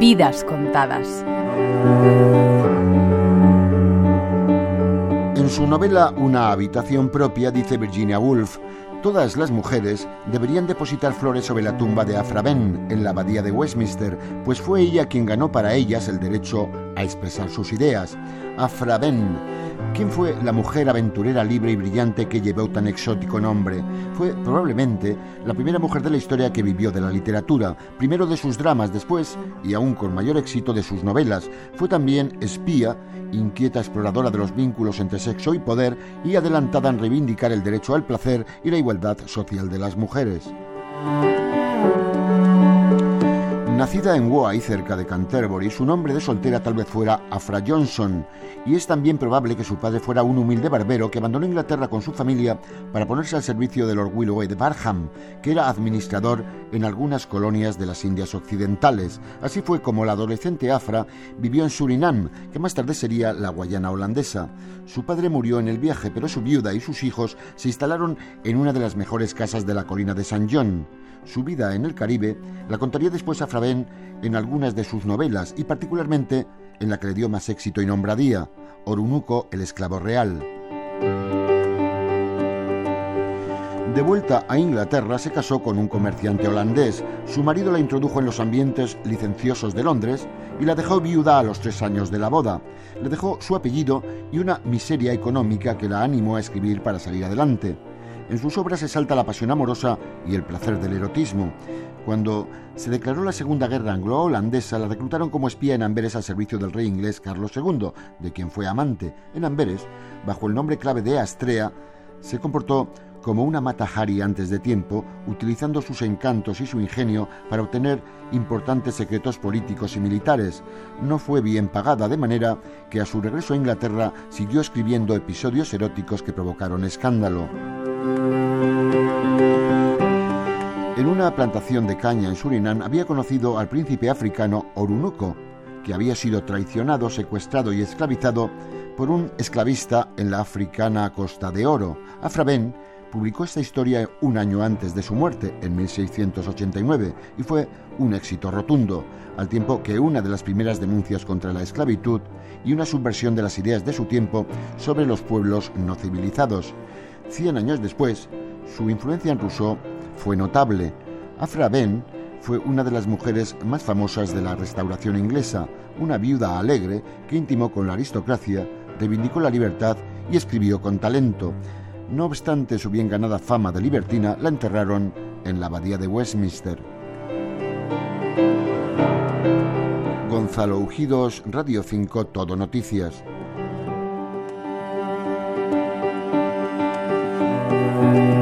Vidas contadas. En su novela Una habitación propia dice Virginia Woolf, Todas las mujeres deberían depositar flores sobre la tumba de Afra Ben en la abadía de Westminster, pues fue ella quien ganó para ellas el derecho a expresar sus ideas. Afra Ben ¿Quién fue la mujer aventurera libre y brillante que llevó tan exótico nombre? Fue probablemente la primera mujer de la historia que vivió de la literatura, primero de sus dramas, después, y aún con mayor éxito, de sus novelas. Fue también espía, inquieta exploradora de los vínculos entre sexo y poder y adelantada en reivindicar el derecho al placer y la igualdad social de las mujeres. Nacida en Wye, cerca de Canterbury, su nombre de soltera tal vez fuera Afra Johnson, y es también probable que su padre fuera un humilde barbero que abandonó Inglaterra con su familia para ponerse al servicio del Lord Willoway de Barham, que era administrador en algunas colonias de las Indias Occidentales. Así fue como la adolescente Afra vivió en Surinam, que más tarde sería la Guayana holandesa. Su padre murió en el viaje, pero su viuda y sus hijos se instalaron en una de las mejores casas de la colina de San John. Su vida en el Caribe la contaría después a En algunas de sus novelas y particularmente en la que le dio más éxito y nombradía, Orunuco, el esclavo real. De vuelta a Inglaterra se casó con un comerciante holandés. Su marido la introdujo en los ambientes licenciosos de Londres y la dejó viuda a los tres años de la boda. Le dejó su apellido y una miseria económica que la animó a escribir para salir adelante. En sus obras se salta la pasión amorosa y el placer del erotismo. Cuando se declaró la Segunda Guerra Anglo-Holandesa, la reclutaron como espía en Amberes al servicio del rey inglés Carlos II, de quien fue amante. En Amberes, bajo el nombre clave de Astrea, se comportó como una Matahari antes de tiempo, utilizando sus encantos y su ingenio para obtener importantes secretos políticos y militares. No fue bien pagada, de manera que a su regreso a Inglaterra siguió escribiendo episodios eróticos que provocaron escándalo. En una plantación de caña en Surinam había conocido al príncipe africano Orunuco, que había sido traicionado, secuestrado y esclavizado por un esclavista en la africana Costa de Oro. Afraben publicó esta historia un año antes de su muerte, en 1689, y fue un éxito rotundo, al tiempo que una de las primeras denuncias contra la esclavitud y una subversión de las ideas de su tiempo sobre los pueblos no civilizados. Cien años después, su influencia en Rousseau fue notable. Afra Ben fue una de las mujeres más famosas de la restauración inglesa, una viuda alegre que intimó con la aristocracia, reivindicó la libertad y escribió con talento. No obstante su bien ganada fama de libertina, la enterraron en la abadía de Westminster. Gonzalo Ujidos, Radio 5, Todo Noticias. Thank you.